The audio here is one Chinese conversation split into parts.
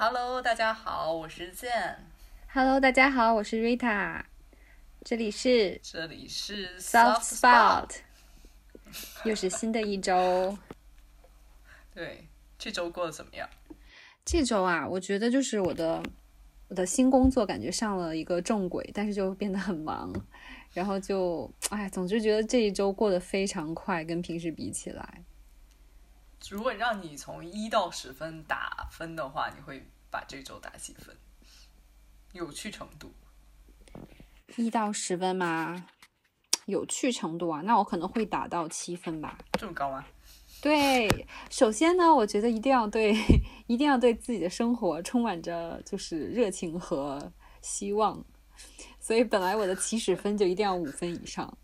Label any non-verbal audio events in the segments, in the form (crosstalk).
Hello，大家好，我是健。Hello，大家好，我是 Rita，这里是这里是 Soft Spot，又是新的一周。(laughs) 对，这周过得怎么样？这周啊，我觉得就是我的我的新工作感觉上了一个正轨，但是就变得很忙，然后就哎，总之觉得这一周过得非常快，跟平时比起来。如果让你从一到十分打分的话，你会把这周打几分？有趣程度？一到十分吗？有趣程度啊，那我可能会打到七分吧。这么高吗？对，首先呢，我觉得一定要对，(laughs) 一定要对自己的生活充满着就是热情和希望，所以本来我的起始分就一定要五分以上，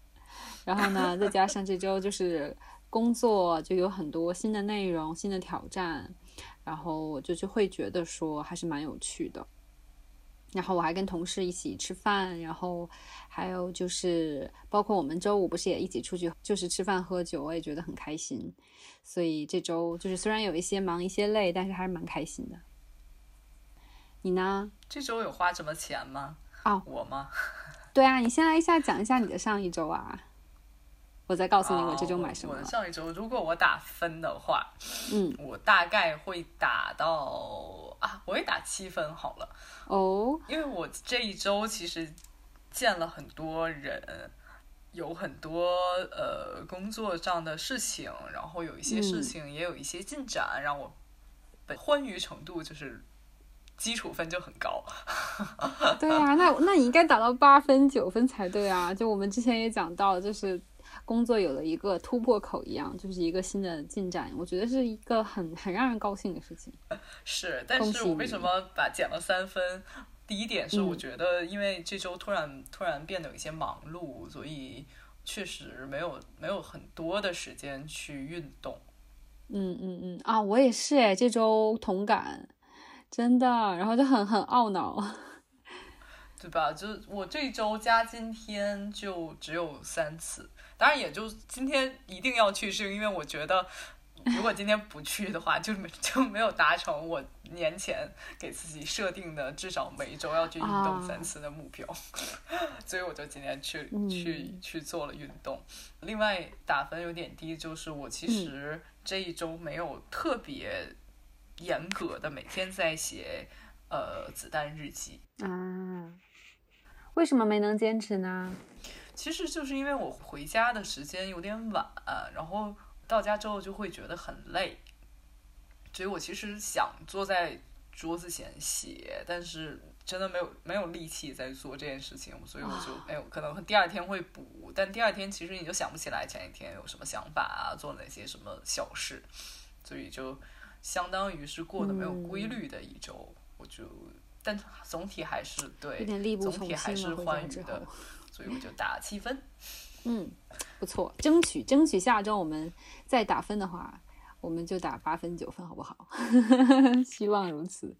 然后呢，再加上这周就是工作就有很多新的内容、新的挑战，然后我就就会觉得说还是蛮有趣的。然后我还跟同事一起吃饭，然后还有就是包括我们周五不是也一起出去就是吃饭喝酒，我也觉得很开心。所以这周就是虽然有一些忙一些累，但是还是蛮开心的。你呢？这周有花什么钱吗？哦，我吗？(laughs) 对啊，你先来一下讲一下你的上一周啊，我再告诉你我这周买什么哦我。上一周，如果我打分的话，嗯，我大概会打到啊，我会打七分好了。哦，因为我这一周其实见了很多人，有很多呃工作上的事情，然后有一些事情也有一些进展，让我的欢愉程度就是基础分就很高。对啊，那那你应该打到八分九分才对啊！就我们之前也讲到，就是工作有了一个突破口一样，就是一个新的进展，我觉得是一个很很让人高兴的事情。(laughs) 是，但是我为什么把减了三分？第一点是我嗯觉得，因为这周突然突然变得有一些忙碌，所以确实没有没有很多的时间去运动。嗯嗯嗯啊，我也是哎，这周同感，真的，然后就很很懊恼。(laughs) 对吧？就我这周加今天就只有三次，当然也就今天一定要去，是因为我觉得如果今天不去的话，就没 (laughs) 就没有达成我年前给自己设定的至少每一周要去运动三次的目标，(laughs) 所以我就今天去去去做了运动。另外打分有点低，就是我其实这一周没有特别严格的每天在写呃子弹日记。啊，为什么没能坚持呢？其实就是因为我回家的时间有点晚，然后到家之后就会觉得很累，所以我其实想坐在桌子前写，但是真的没有没有力气在做这件事情，所以我就没有可能第二天会补，但第二天其实你就想不起来前一天有什么想法啊，做哪些什么小事，所以就相当于是过得没有规律的一周，我就。但总体还是对，总从体还是欢愉的所以我就打七分。嗯，不错，争取争取下周我们再打分的话，我们就打八分九分，好不好？(laughs) 希望如此。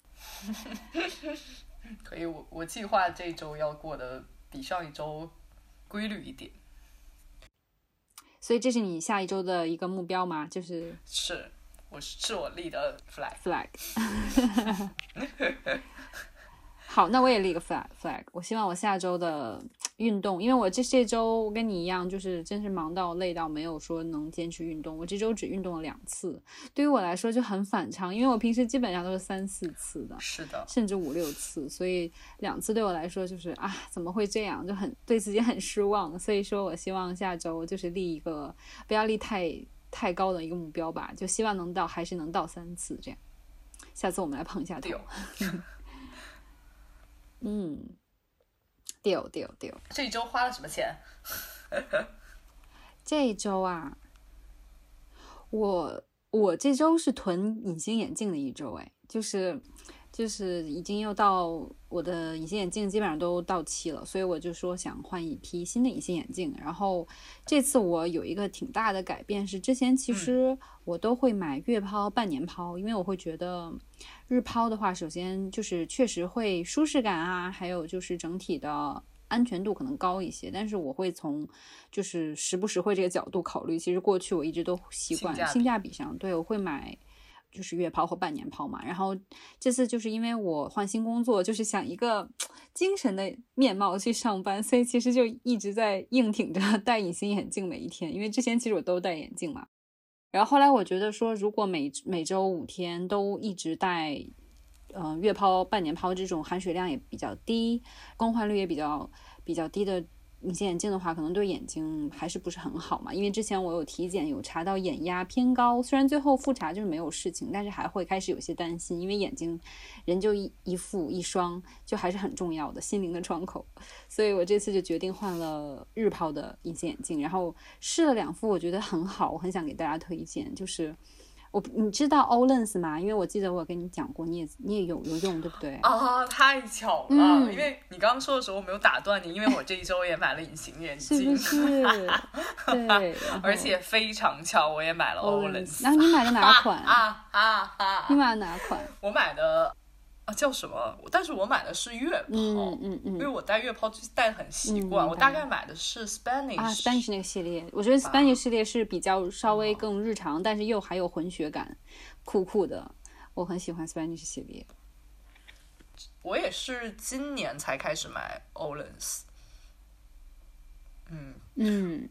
(laughs) 可以，我我计划这周要过得比上一周规律一点。所以这是你下一周的一个目标吗？就是是，我是我立的 flag。flag。(laughs) 好，那我也立个 flag flag。我希望我下周的运动，因为我这这周跟你一样，就是真是忙到累到没有说能坚持运动。我这周只运动了两次，对于我来说就很反常，因为我平时基本上都是三四次的，是的，甚至五六次，所以两次对我来说就是啊，怎么会这样？就很对自己很失望。所以说我希望下周就是立一个不要立太太高的一个目标吧，就希望能到还是能到三次这样。下次我们来碰一下头。(laughs) 嗯，deal deal deal。这一周花了什么钱？这一周啊，我我这周是囤隐形眼镜的一周，哎，就是就是已经又到我的隐形眼镜基本上都到期了，所以我就说想换一批新的隐形眼镜。然后这次我有一个挺大的改变是，之前其实我都会买月抛、半年抛，因为我会觉得日抛的话，首先就是确实会舒适感啊，还有就是整体的。安全度可能高一些，但是我会从就是实不实惠这个角度考虑。其实过去我一直都习惯性价比性价比上，对我会买就是月抛或半年抛嘛。然后这次就是因为我换新工作，就是想一个精神的面貌去上班，所以其实就一直在硬挺着戴隐形眼镜每一天。因为之前其实我都戴眼镜嘛。然后后来我觉得说，如果每每周五天都一直戴，嗯，月抛、半年抛这种含水量也比较低，更换率也比较比较低的。隐形眼镜的话，可能对眼睛还是不是很好嘛？因为之前我有体检，有查到眼压偏高，虽然最后复查就是没有事情，但是还会开始有些担心，因为眼睛人就一一副一双，就还是很重要的心灵的窗口。所以我这次就决定换了日抛的隐形眼镜，然后试了两副，我觉得很好，我很想给大家推荐，就是。我你知道 Olens 吗？因为我记得我有跟你讲过，你也你也有有用，对不对？啊，太巧了！因为你刚刚说的时候我没有打断你，因为我这一周也买了隐形眼镜，是不是？(laughs) 对，而且非常巧，我也买了 Olens。然后你买的哪款？(laughs) 啊啊啊！你买的哪款？我买的。啊，叫什么？但是我买的是月抛，嗯嗯嗯，因为我戴月抛就戴的很习惯。我大概买的是 Spanish 啊，Spanish 那个系列，我觉得 Spanish 系列是比较稍微更日常，但是又还有混血感，酷酷的。我很喜欢 Spanish 系列。我也是今年才开始买 Olens。嗯嗯。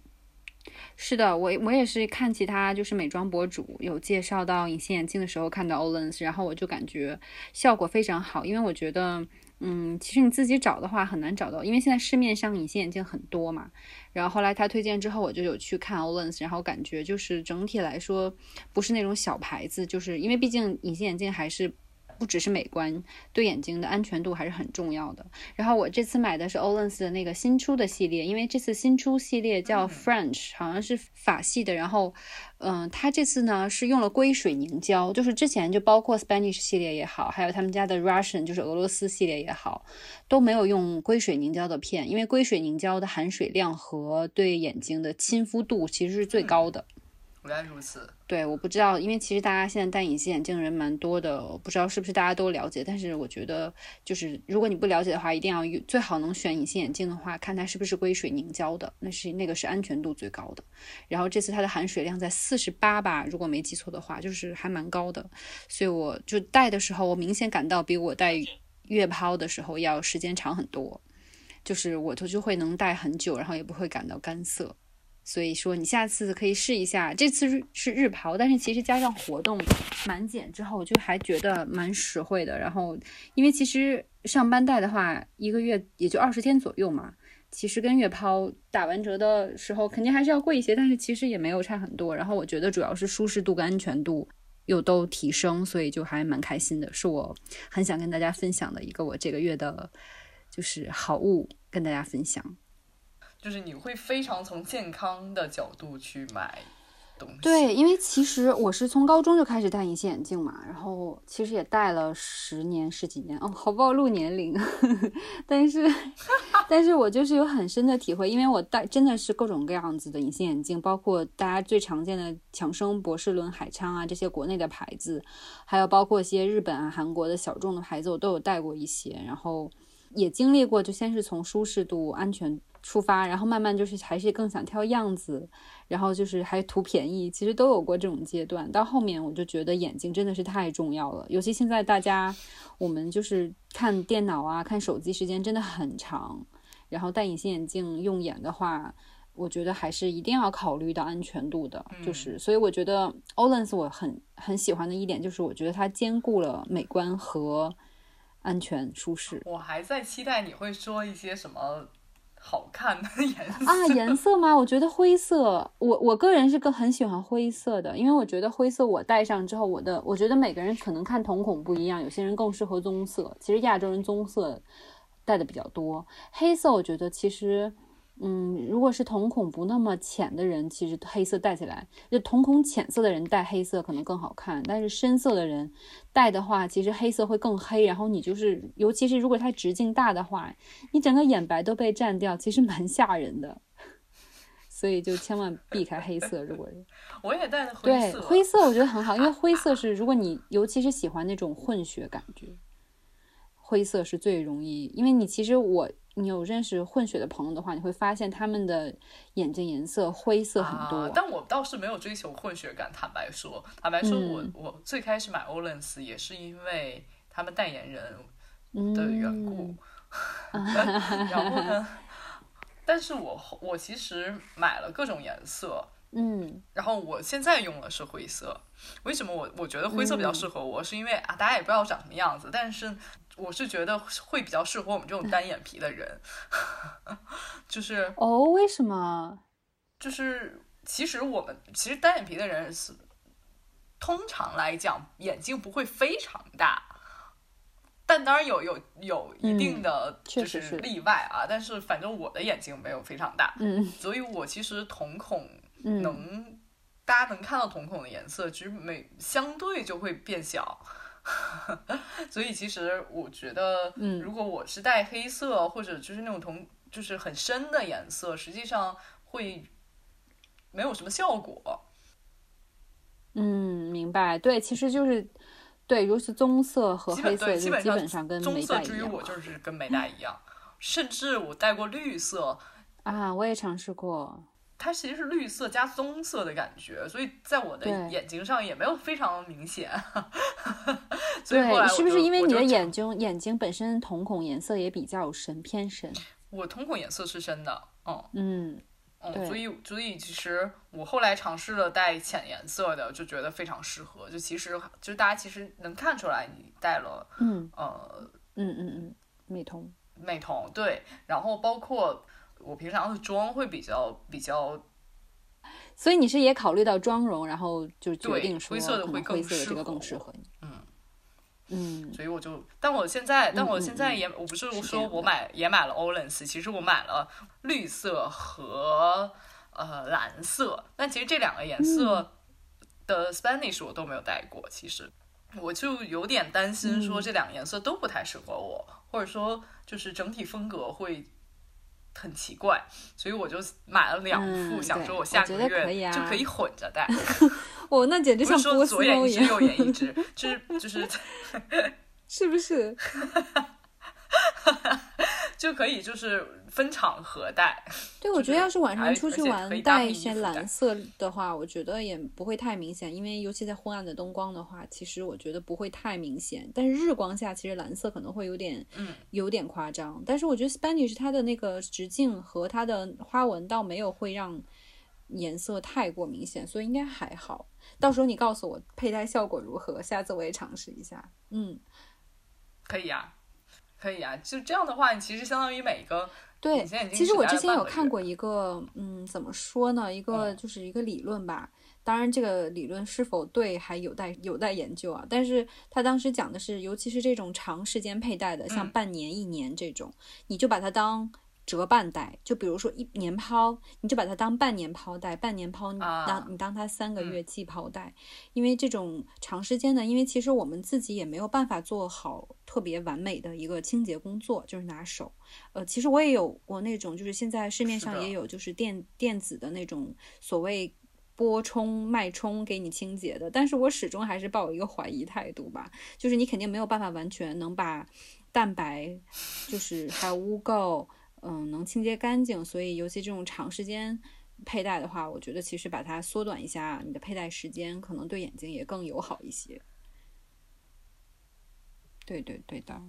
是的，我我也是看其他就是美妆博主有介绍到隐形眼镜的时候看到 Olens，然后我就感觉效果非常好，因为我觉得，嗯，其实你自己找的话很难找到，因为现在市面上隐形眼镜很多嘛。然后后来他推荐之后，我就有去看 Olens，然后感觉就是整体来说不是那种小牌子，就是因为毕竟隐形眼镜还是。不只是美观，对眼睛的安全度还是很重要的。然后我这次买的是 Olens 的那个新出的系列，因为这次新出系列叫 French，好像是法系的。然后，嗯，它这次呢是用了硅水凝胶，就是之前就包括 Spanish 系列也好，还有他们家的 Russian，就是俄罗斯系列也好，都没有用硅水凝胶的片，因为硅水凝胶的含水量和对眼睛的亲肤度其实是最高的。原来如此，对，我不知道，因为其实大家现在戴隐形眼镜的人蛮多的，我不知道是不是大家都了解。但是我觉得，就是如果你不了解的话，一定要最好能选隐形眼镜的话，看它是不是硅水凝胶的，那是那个是安全度最高的。然后这次它的含水量在四十八吧，如果没记错的话，就是还蛮高的。所以我就戴的时候，我明显感到比我戴月抛的时候要时间长很多，就是我就就会能戴很久，然后也不会感到干涩。所以说，你下次可以试一下。这次是日抛，但是其实加上活动满减之后，就还觉得蛮实惠的。然后，因为其实上班戴的话，一个月也就二十天左右嘛。其实跟月抛打完折的时候，肯定还是要贵一些，但是其实也没有差很多。然后我觉得主要是舒适度跟安全度又都提升，所以就还蛮开心的，是我很想跟大家分享的一个我这个月的，就是好物跟大家分享。就是你会非常从健康的角度去买东西，对，因为其实我是从高中就开始戴隐形眼镜嘛，然后其实也戴了十年十几年，哦，好暴露年龄，(laughs) 但是，(laughs) 但是我就是有很深的体会，因为我戴真的是各种各样子的隐形眼镜，包括大家最常见的强生、博士伦、海昌啊这些国内的牌子，还有包括一些日本啊、韩国的小众的牌子，我都有戴过一些，然后也经历过，就先是从舒适度、安全。出发，然后慢慢就是还是更想挑样子，然后就是还图便宜，其实都有过这种阶段。到后面我就觉得眼睛真的是太重要了，尤其现在大家我们就是看电脑啊、看手机时间真的很长，然后戴隐形眼镜用眼的话，我觉得还是一定要考虑到安全度的。就是所以我觉得 Olens 我很很喜欢的一点就是我觉得它兼顾了美观和安全舒适。我还在期待你会说一些什么。好看的 (laughs) 颜色啊，颜色吗？我觉得灰色，我我个人是个很喜欢灰色的，因为我觉得灰色我戴上之后，我的我觉得每个人可能看瞳孔不一样，有些人更适合棕色，其实亚洲人棕色戴的比较多，黑色我觉得其实。嗯，如果是瞳孔不那么浅的人，其实黑色戴起来，就瞳孔浅色的人戴黑色可能更好看。但是深色的人戴的话，其实黑色会更黑。然后你就是，尤其是如果它直径大的话，你整个眼白都被占掉，其实蛮吓人的。(laughs) 所以就千万避开黑色。如果 (laughs) 我也戴的灰色，对灰色我觉得很好，因为灰色是 (laughs) 如果你尤其是喜欢那种混血感觉，灰色是最容易，因为你其实我。你有认识混血的朋友的话，你会发现他们的眼睛颜色灰色很多。啊。但我倒是没有追求混血感，坦白说，坦白说我、嗯我最开始买 Olens 也是因为他们代言人嗯的缘故。(laughs) 然后呢，但是我我其实买了各种颜色，嗯然后我现在用的是灰色。为什么我我觉得灰色比较适合我？是因为啊，大家也不知道我长什么样子，但是我是觉得会比较适合我们这种单眼皮的人，(laughs) 就是哦，为什么？就是，其实我们其实单眼皮的人是通常来讲眼睛不会非常大。但当然有有有一定的就是例外啊，但是反正我的眼睛没有非常大，嗯所以我其实瞳孔嗯能、大家能看到瞳孔的颜色，其实每相对就会变小。(laughs) 所以其实我觉得，嗯如果我是带黑色或者就是那种同就是很深的颜色，实际上会没有什么效果。嗯，明白。对，其实就是对，尤其棕色和黑色基本基本上跟棕没带一样色至于我就是跟没带一样，甚至我带过绿色，啊。我也尝试过。它其实是绿色加棕色的感觉，所以在我的眼睛上也没有非常明显。(laughs) 所以后来是不是因为你的眼睛眼睛本身瞳孔颜色也比较深偏深？我瞳孔颜色是深的，嗯嗯嗯，所以所以其实我后来尝试了带浅颜色的，就觉得非常适合。就其实就是大家其实能看出来你带了嗯呃嗯嗯嗯，美瞳。美瞳，对，然后包括我平常的妆会比较比较所以你是也考虑到妆容，然后就决对定说灰色的会更灰色的这个适合更适合你。嗯。嗯所以我就，但我现在，但我嗯现在也，我不是说我买也买了 Olens，其实我买了绿色和呃蓝色，但其实这两个颜色嗯的 Spanish 我都没有戴过，其实我就有点担心说嗯这两个颜色都不太适合我，或者说就是整体风格会。很奇怪，所以我就买了两副，嗯想说我下个月就可以混着戴，(laughs) 哦，那简直不是说像波斯左眼一只，猫一样，右眼一只，就是就是 (laughs) (laughs) 是不是？就可以就是分场合戴。对，我觉得要是晚上出去玩带一些蓝色的话，我觉得也不会太明显，因为尤其在昏暗的灯光的话，其实我觉得不会太明显。但是日光下，其实蓝色可能会有点，嗯，有点夸张。但是我觉得 Spanish 它的那个直径和它的花纹倒没有会让颜色太过明显，所以应该还好。到时候你告诉我佩戴效果如何，下次我也尝试一下。嗯，可以呀、可以啊、就这样的话，你其实相当于每个对其实我之前有看过一个，嗯，怎么说呢？一个嗯就是一个理论吧。当然，这个理论是否对还有待有待研究啊。但是他当时讲的是，尤其是这种长时间佩戴的，像嗯半年、一年这种，你就把它当折半戴。就比如说一年抛，你就把它当半年抛戴，半年抛，你啊当你当它三个嗯月季抛戴。因为这种长时间的，因为其实我们自己也没有办法做好特别完美的一个清洁工作，就是拿手。呃，其实我也有过那种，就是现在市面上也有，就是电电子的那种所谓波冲、脉冲给你清洁的，但是我始终还是抱有一个怀疑态度吧，就是你肯定没有办法完全能把蛋白，就是还有污垢，嗯，能清洁干净，所以尤其这种长时间。佩戴的话，我觉得其实把它缩短一下你的佩戴时间，可能对眼睛也更友好一些。对对对的。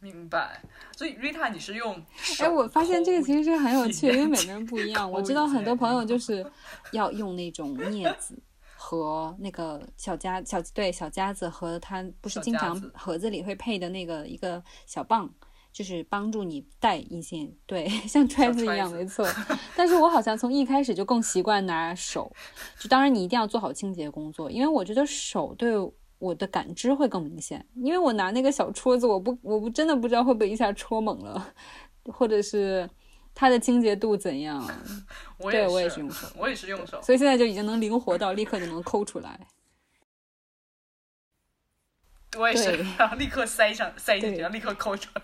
明白。所以 Rita，你是用手哎，我发现这个其实是很有趣，因为每个人不一样。我知道很多朋友就是要用那种镊子和那个小夹小对小夹子和它不是经常盒子里会配的那个一个小棒。就是帮助你带一些，对，(laughs) 像揣子一样，没错。但是我好像从一开始就更习惯拿手，就当然你一定要做好清洁工作，因为我觉得手对我的感知会更明显，因为我拿那个小戳子，我不我不真的不知道会不会一下戳猛了，或者是它的清洁度怎样，(laughs) 我对我也是是用手，我也是用手。所以现在就已经能灵活到立刻就能抠出来。我也是，(laughs) 然后立刻塞上塞进去，然后立刻抠出来。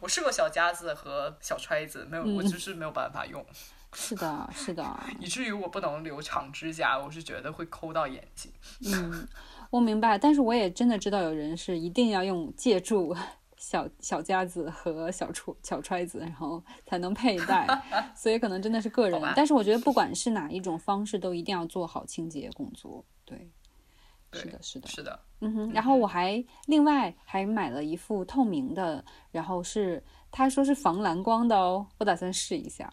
我试过小夹子和小揣子，没有，我嗯就是没有办法用，是的，是的，(laughs) 以至于我不能留长指甲，我是觉得会抠到眼睛。嗯，我明白，但是我也真的知道有人是一定要用借助 (laughs) 小小夹子和小揣小揣子，然后才能佩戴，(laughs) 所以可能真的是个人。但是我觉得不管是哪一种方式，都一定要做好清洁工作。对是的，是的。是的，嗯哼，然后我还另外还买了一副透明的，然后是他说是防蓝光的哦，我打算试一下。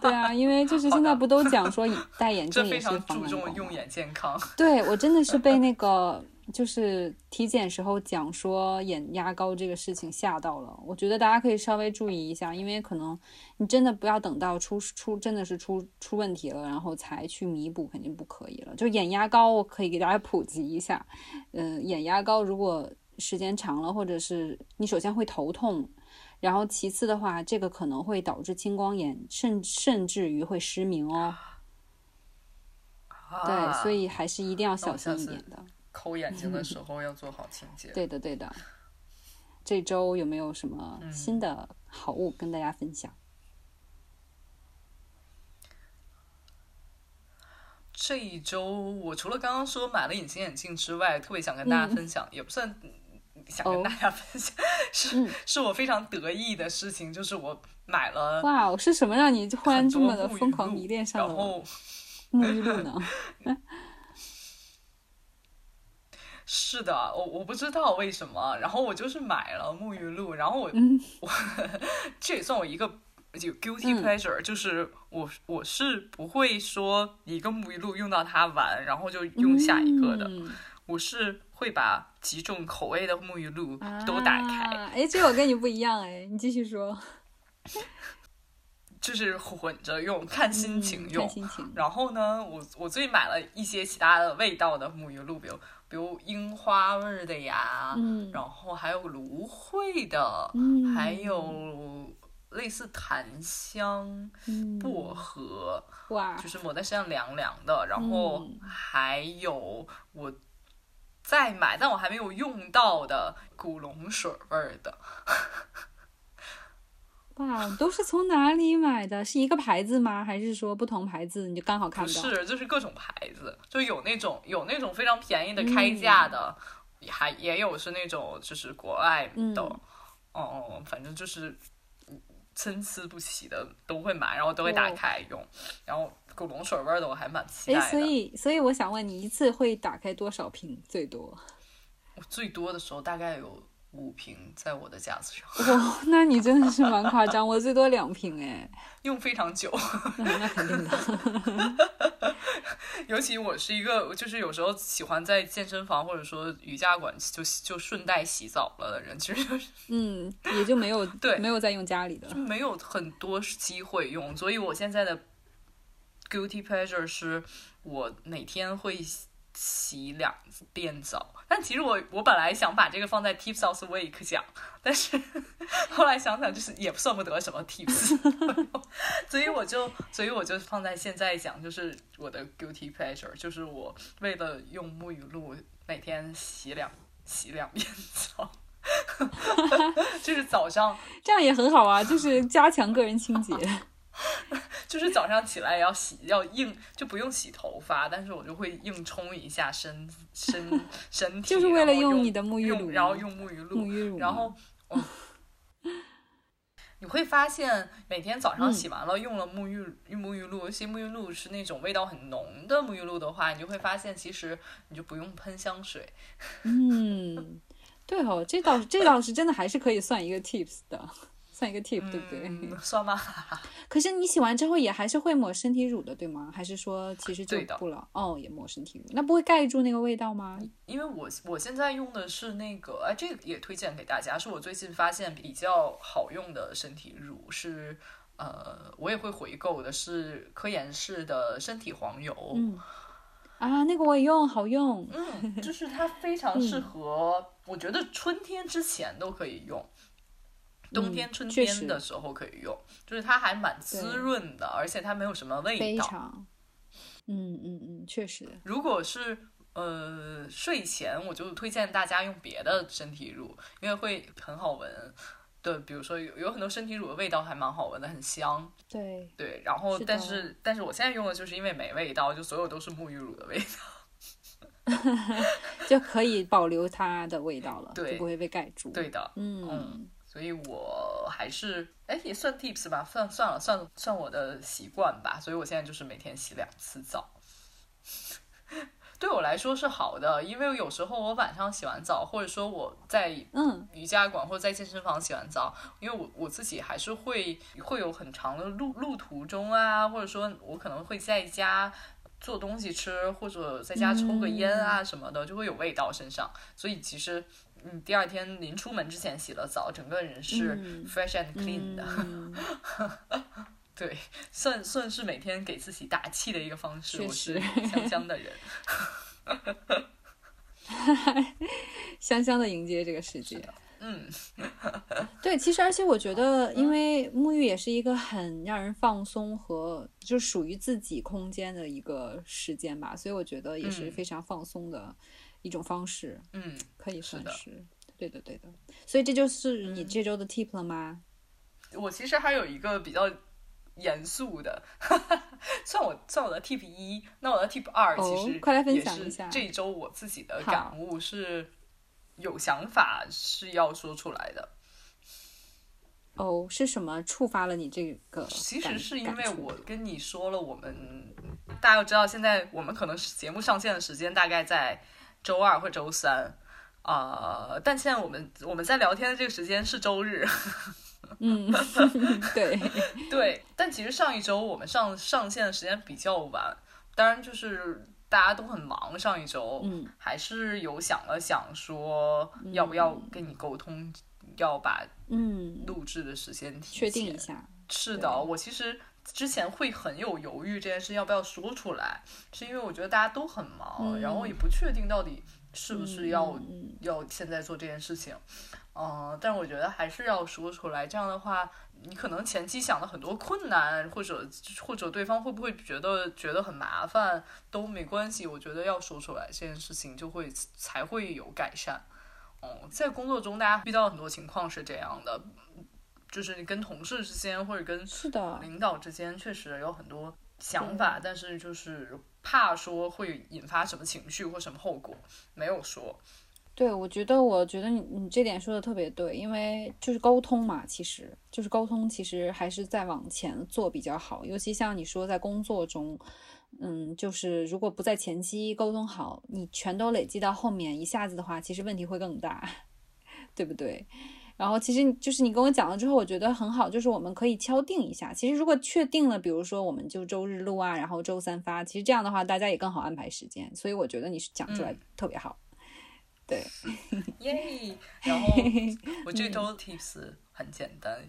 对啊，因为就是现在不都讲 (laughs) 说戴眼镜也是常注重防蓝光吗用眼健康。对我真的是被那个就是体检时候讲说眼压高这个事情吓到了。我觉得大家可以稍微注意一下，因为可能你真的不要等到出出真的是出出问题了，然后才去弥补，肯定不可以了。就眼压高，我可以给大家普及一下。嗯、眼压高如果时间长了，或者是你首先会头痛。然后其次的话，这个可能会导致青光眼，甚甚至于会失明哦。对，啊所以还是一定要小心一点的。抠眼睛的时候要做好清洁。对的，对的。这周有没有什么嗯新的好物跟大家分享？这一周我除了刚刚说买了隐形眼镜之外，特别想跟大家分享，也不算想跟大家分享，(laughs) 是、嗯是我非常得意的事情，就是我买了哇，哦，是什么让你忽然这么的疯狂迷恋上了然后沐浴露呢？(laughs) 是的，我我不知道为什么，然后我就是买了沐浴露，然后我、嗯。(laughs) 我这也算我一个有 guilty 嗯。pleasure，、就是我我是不会说一个沐浴露用到它完，然后就用下一个的，嗯。我是会把几种口味的沐浴露都打开，啊哎，这我跟你不一样哎，你继续说。(laughs) 就是混着用，看心情用。嗯看心情。然后呢，我我最近买了一些其他的味道的沐浴露，比如比如樱花味儿的呀，嗯然后还有芦荟的，嗯还有类似檀香、嗯薄荷，哇就是抹在身上凉凉的。然后嗯还有我在买，但我还没有用到的古龙水味儿的，哇，都是从哪里买的？是一个牌子吗？还是说不同牌子你就刚好看到？不是，就是各种牌子，就有那种有那种非常便宜的开价的，也还也有是那种就是国外的，嗯哦、哦，反正就是参差不齐的都会买，然后都会打开用，然后古龙水味儿的我还蛮期待。所以所以我想问你，一次会打开多少瓶？最多？我最多的时候大概有五瓶在我的架子上，哦，那你真的是蛮夸张，我最多两瓶哎，用非常久。(laughs) 那那肯定的。(laughs) 尤其我是一个，就是有时候喜欢在健身房或者说瑜伽馆就就顺带洗澡了的人，其实就是嗯，也就没有 (laughs) 对没有再用家里的。就没有很多机会用，所以我现在的 guilty pleasure 是我每天会洗两遍澡。但其实我我本来想把这个放在 tips of the week 讲，但是后来想想就是也算不得什么 tips，(laughs) 所以我就所以我就放在现在讲，就是我的 guilty pleasure，就是我为了用沐浴露每天洗两洗两遍澡。(laughs) 就是早上这样也很好啊，就是加强个人清洁。(laughs) 就是早上起来要洗，要硬就不用洗头发，但是我就会硬冲一下身身 (laughs) 身体，就是为了用用你的沐浴露然后用沐浴露，沐浴露，然后哦，你会发现每天早上嗯洗完了，用了沐浴沐浴露，尤其沐浴露是那种味道很浓的沐浴露的话，你就会发现其实你就不用喷香水，(laughs) 嗯，对哦，这倒这倒是真的，还是可以算一个 tips 的，算一个 tip，、对不对？嗯，算吗？(laughs) 可是你洗完之后也还是会抹身体乳的，对吗？还是说其实就不了？哦，也抹身体乳，那不会盖住那个味道吗？因为我我现在用的是那个，哎，这个也推荐给大家，是我最近发现比较好用的身体乳，是呃，我也会回购的，是科颜氏的身体黄油。嗯，啊，那个我也用，好用。嗯，就是它非常适 (laughs) 合，我觉得春天之前都可以用。冬天、春天的时候可以用，就是它还蛮滋润的，而且它没有什么味道。非常，嗯嗯嗯，确实，如果是呃睡前，我就推荐大家用别的身体乳，因为会很好闻。对，比如说有有很多身体乳的味道还蛮好闻的，很香。对，对，然后是但是但是我现在用的就是因为没味道，就所有都是沐浴乳的味道。(laughs) 就可以保留它的味道了，(laughs) 对就不会被盖住。对的，嗯嗯，所以我还是哎也算 tips 吧，算算了算算我的习惯吧，所以我现在就是每天洗两次澡。(laughs) 对我来说是好的，因为有时候我晚上洗完澡，或者说我在嗯瑜伽馆或者在健身房洗完澡，因为我我自己还是会会有很长的路路途中啊，或者说我可能会在家做东西吃，或者在家抽个烟啊什么的，就会有味道身上，所以其实。嗯，第二天临出门之前洗了澡，整个人是嗯。fresh and clean 的，嗯，(laughs) 对，算算是每天给自己打气的一个方式。确我是香香的人，(laughs) 香香的迎接这个世界。嗯，(laughs) 对，其实而且我觉得，因为沐浴也是一个很让人放松和就属于自己空间的一个时间吧，所以我觉得也是嗯。非常放松的一种方式，嗯，可以算的是。对的，对的。所以这就是你这周的 tip 了吗？我其实还有一个比较严肃的，(laughs) 算我算我的 tip 一，那我的 tip 二哦其实快来分也是享一下这一周我自己的感悟是有想法是要说出来的。哦，是什么触发了你这个？其实是因为我跟你说了，我们大家都知道，现在我们可能是节目上线的时间大概在周二或周三，啊、但现在我们我们在聊天的这个时间是周日，(laughs) 嗯，对，对。但其实上一周我们上上线的时间比较晚，当然就是大家都很忙，上一周，嗯还是有想了想说要不要跟你沟通，要把嗯，录制的时间提确定一下。是的，我其实之前会很有犹豫这件事要不要说出来，是因为我觉得大家都很忙，然后也不确定到底是不是要、嗯嗯。要现在做这件事情，嗯、但我觉得还是要说出来，这样的话，你可能前期想的很多困难，或者或者对方会不会觉得觉得很麻烦都没关系，我觉得要说出来，这件事情就会才会有改善。哦，在工作中，大家遇到很多情况是这样的，就是你跟同事之间或者跟是的，领导之间确实有很多想法，但是就是怕说会引发什么情绪或什么后果，没有说。对，我觉得，我觉得你你这点说的特别对，因为就是沟通嘛，其实就是沟通，其实还是在往前做比较好。尤其像你说在工作中，嗯，就是如果不在前期沟通好，你全都累积到后面，一下子的话，其实问题会更大，(laughs) 对不对？然后其实就是你跟我讲了之后，我觉得很好，就是我们可以敲定一下。其实如果确定了，比如说我们就周日录啊，然后周三发，其实这样的话大家也更好安排时间。所以我觉得你是讲出来嗯特别好。对，耶！然后我这周的 tips 很简单，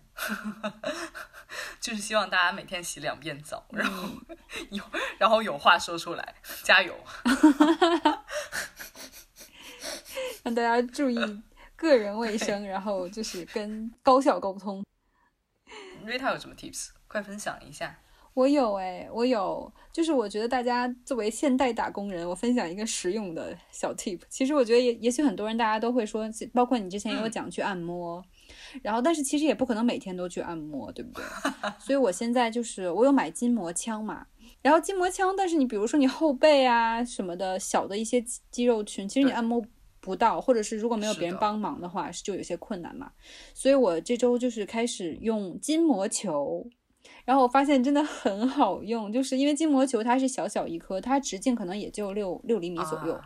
(laughs) 就是希望大家每天洗两遍澡，然后 (laughs) 有然后有话说出来，加油！(laughs) 让大家注意个人卫生，然后就是跟高效沟通。瑞塔有什么 tips？快分享一下。我有哎，我有，就是我觉得大家作为现代打工人，我分享一个实用的小 tip。其实我觉得也也许很多人大家都会说，包括你之前也有讲去按摩，然后但是其实也不可能每天都去按摩，对不对？(laughs) 所以我现在就是我有买筋膜枪嘛，然后筋膜枪，但是你比如说你后背啊什么的小的一些肌肌肉群，其实你按摩不到，或者是如果没有别人帮忙的话，是就有些困难嘛。所以我这周就是开始用筋膜球。然后我发现真的很好用，就是因为筋膜球它是小小一颗，它直径可能也就六六厘米左右，啊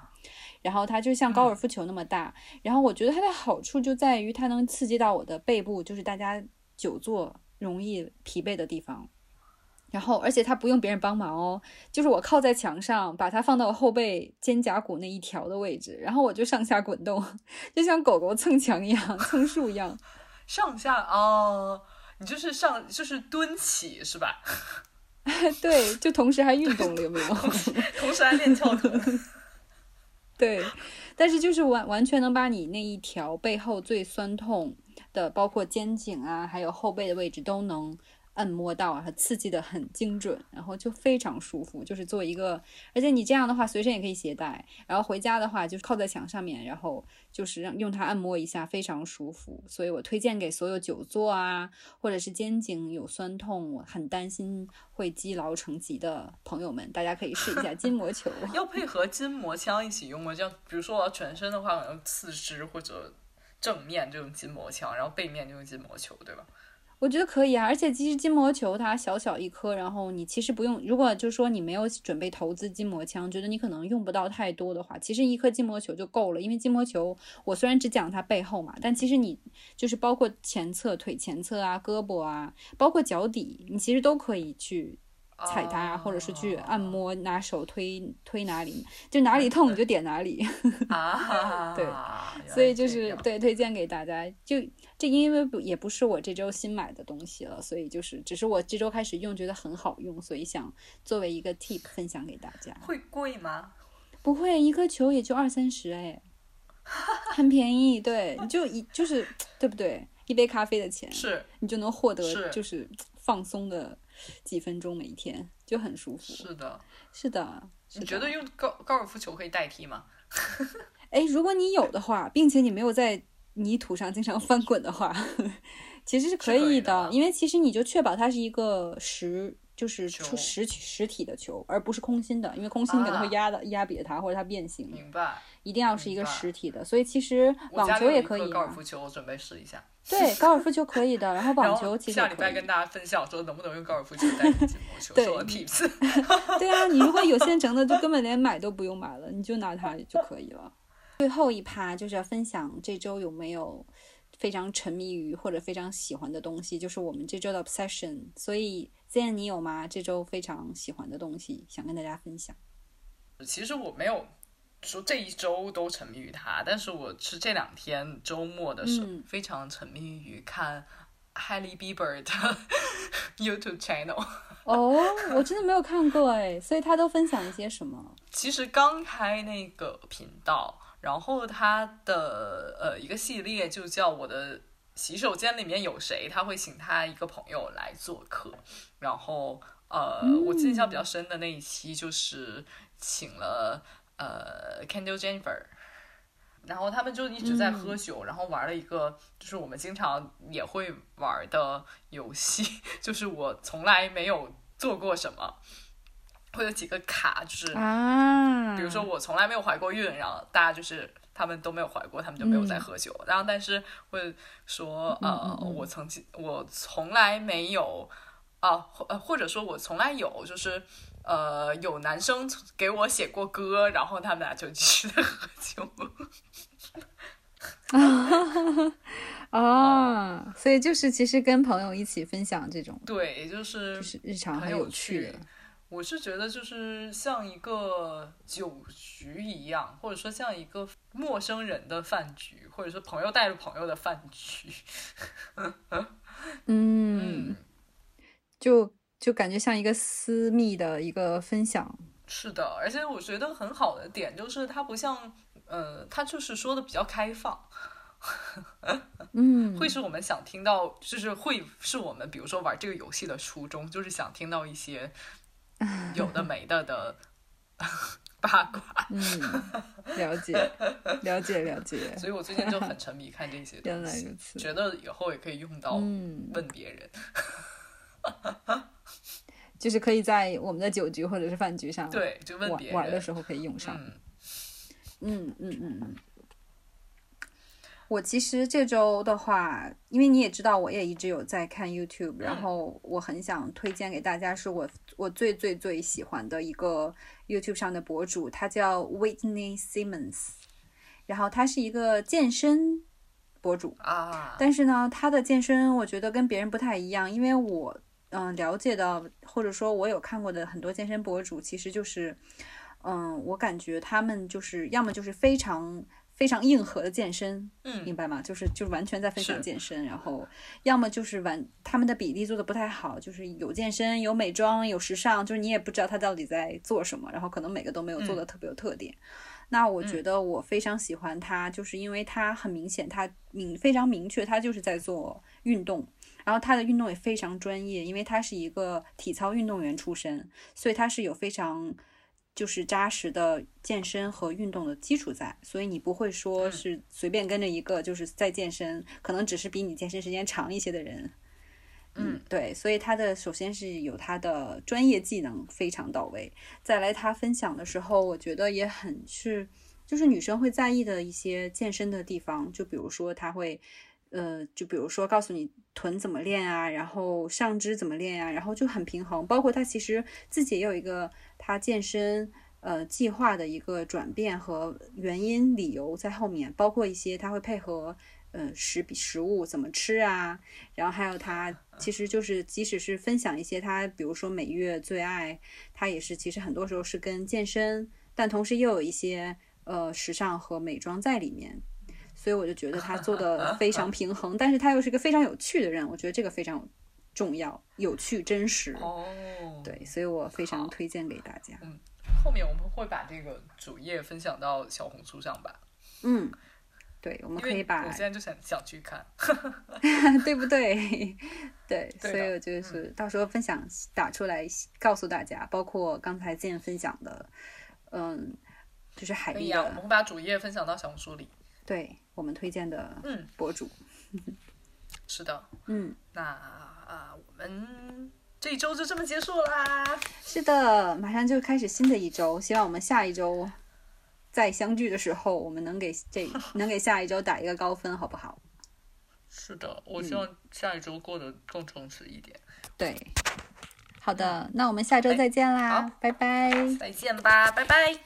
然后它就像高尔夫球那么大。然后我觉得它的好处就在于它能刺激到我的背部，就是大家久坐容易疲惫的地方。然后，而且它不用别人帮忙哦，就是我靠在墙上，把它放到后背肩胛骨那一条的位置，然后我就上下滚动，就像狗狗蹭墙一样，蹭树一样。(laughs) 上下哦，你就是上就是蹲起是吧？(laughs) 对，就同时还运动了，有没有？(laughs) 同时还练翘臀。对，但是就是完完全能把你那一条背后最酸痛的，包括肩颈啊，还有后背的位置都能按摩到啊，它刺激的很精准，然后就非常舒服。就是做一个，而且你这样的话随身也可以携带，然后回家的话就是靠在墙上面，然后就是让用它按摩一下，非常舒服。所以我推荐给所有久坐啊，或者是肩颈有酸痛，很担心会积劳成疾的朋友们，大家可以试一下筋膜球。(laughs) 要配合筋膜枪一起用吗？像比如说我要全身的话，可能四肢或者正面就用筋膜枪，然后背面就用筋膜球，对吧？我觉得可以啊，而且其实筋膜球它小小一颗，然后你其实不用，如果就是说你没有准备投资筋膜枪，觉得你可能用不到太多的话，其实一颗筋膜球就够了。因为筋膜球我虽然只讲它背后嘛，但其实你就是包括前侧、腿前侧啊、胳膊啊，包括脚底，你其实都可以去。踩它，或者是去按摩，拿手推推哪里，就哪里痛你就点哪里。(laughs) 啊，对，所以就是对推荐给大家。就这因为不也不是我这周新买的东西了，所以就是只是我这周开始用，觉得很好用，所以想作为一个 tip 分享给大家。会贵吗？不会，一颗球也就二三十哎，(laughs) 很便宜。对，你就一就是对不对？一杯咖啡的钱是，你就能获得就是放松的。几分钟每天就很舒服。是的，是的。你觉得用高高尔夫球可以代替吗？(laughs) 哎，如果你有的话，并且你没有在泥土上经常翻滚的话，(laughs) 其实是可以的。因为其实你就确保它是一个实，就是出实实体的球，而不是空心的。因为空心可能会压的压瘪它，或者它变形。明白。一定要是一个实体的。所以其实网球也可以。高尔夫球，我准备试一下。(laughs) 对，高尔夫球可以的，然后网球其实下礼拜跟大家分享说能不能用高尔夫球代替筋膜球，做 tips。(laughs) 对啊，你如果有现成的，就根本连买都不用买了，你就拿它就可以了。最后一趴就是要分享这周有没有非常沉迷于或者非常喜欢的东西，就是我们这周的 obsession。所以 Zen，你有吗？这周非常喜欢的东西想跟大家分享？其实我没有。说这一周都沉迷于他，但是我是这两天周末的时候非常沉迷于看 Hailey Bieber 的 (laughs) YouTube channel。哦，我真的没有看过哎，所以他都分享一些什么？其实刚开那个频道，然后他的呃一个系列就叫我的洗手间里面有谁，他会请他一个朋友来做客，然后呃我印象比较深的那一期就是请了。呃，Kendall Jennifer，然后他们就一直在喝酒，然后玩了一个，就是我们经常也会玩的游戏，(laughs) 就是我从来没有做过什么，会有几个卡，就是啊，比如说我从来没有怀过孕，然后大家就是他们都没有怀过，他们就没有在喝酒，然后但是会说呃，我曾经我从来没有啊，呃或者说我从来有就是。呃，有男生给我写过歌，然后他们俩就继续在喝酒。(laughs) 啊，所以就是其实跟朋友一起分享这种，对，就是就是日常很有趣。我是觉得就是像一个酒局一样，或者说像一个陌生人的饭局，或者说朋友带着朋友的饭局。(laughs) 嗯，就。就感觉像一个私密的一个分享，是的，而且我觉得很好的点就是它不像，呃，它就是说的比较开放，(laughs) 嗯，会是我们想听到，就是会是我们比如说玩这个游戏的初衷，就是想听到一些 (laughs) 有的没的的 (laughs) 八卦，嗯，了解，了解，了解，所以我最近就很沉迷看这些东西，觉得以后也可以用。到问别人。就是可以在我们的酒局或者是饭局上，对，就问别人玩的时候可以用上。嗯嗯嗯嗯。我其实这周的话，因为你也知道，我也一直有在看 YouTube，然后我很想推荐给大家，是我我最最最喜欢的一个 YouTube 上的博主，他叫 Whitney Simmons，然后他是一个健身博主啊，但是呢，他的健身我觉得跟别人不太一样，因为我。嗯，了解到或者说我有看过的很多健身博主，其实就是，嗯，我感觉他们就是要么就是非常非常硬核的健身，嗯，明白吗？就是就完全在分享健身，然后要么就是完他们的比例做的不太好，就是有健身、有美妆、有时尚，就是你也不知道他到底在做什么，然后可能每个都没有做的特别有特点。那我觉得我非常喜欢他，就是因为他很明显，他明非常明确，他就是在做运动。然后他的运动也非常专业，因为他是一个体操运动员出身，所以他是有非常就是扎实的健身和运动的基础在，所以你不会说是随便跟着一个就是在健身，可能只是比你健身时间长一些的人。嗯，对，所以他的首先是有他的专业技能非常到位，再来他分享的时候，我觉得也很是，就是女生会在意的一些健身的地方，就比如说他会，呃，就比如说告诉你臀怎么练啊，然后上肢怎么练啊，然后就很平衡，包括他其实自己也有一个他健身呃计划的一个转变和原因理由在后面，包括一些他会配合。呃，食食物怎么吃啊？然后还有他，其实就是即使是分享一些他，比如说每月最爱，他也是其实很多时候是跟健身，但同时又有一些呃时尚和美妆在里面，所以我就觉得他做的非常平衡，但是他又是一个非常有趣的人，我觉得这个非常重要，有趣真实哦，对，所以我非常推荐给大家。嗯，后面我们会把这个主页分享到小红书上吧。嗯。对，我们可以把。我现在就想想去看，(laughs) (laughs) 对不对？(laughs) 对，所以我就是到时候分享打出来告诉大家，包括刚才建分享的，嗯，就是海丽的。我们会把主页分享到小红书里。对我们推荐的嗯博主，是的，嗯，那啊，我们这一周就这么结束啦。是的，马上就开始新的一周，希望我们下一周。再相聚的时候，我们能给这 (laughs) 能给下一周打一个高分，好不好？是的，我希望下一周过得更充实一点。对，好的，那我们下周再见啦，拜拜，再见吧，拜拜。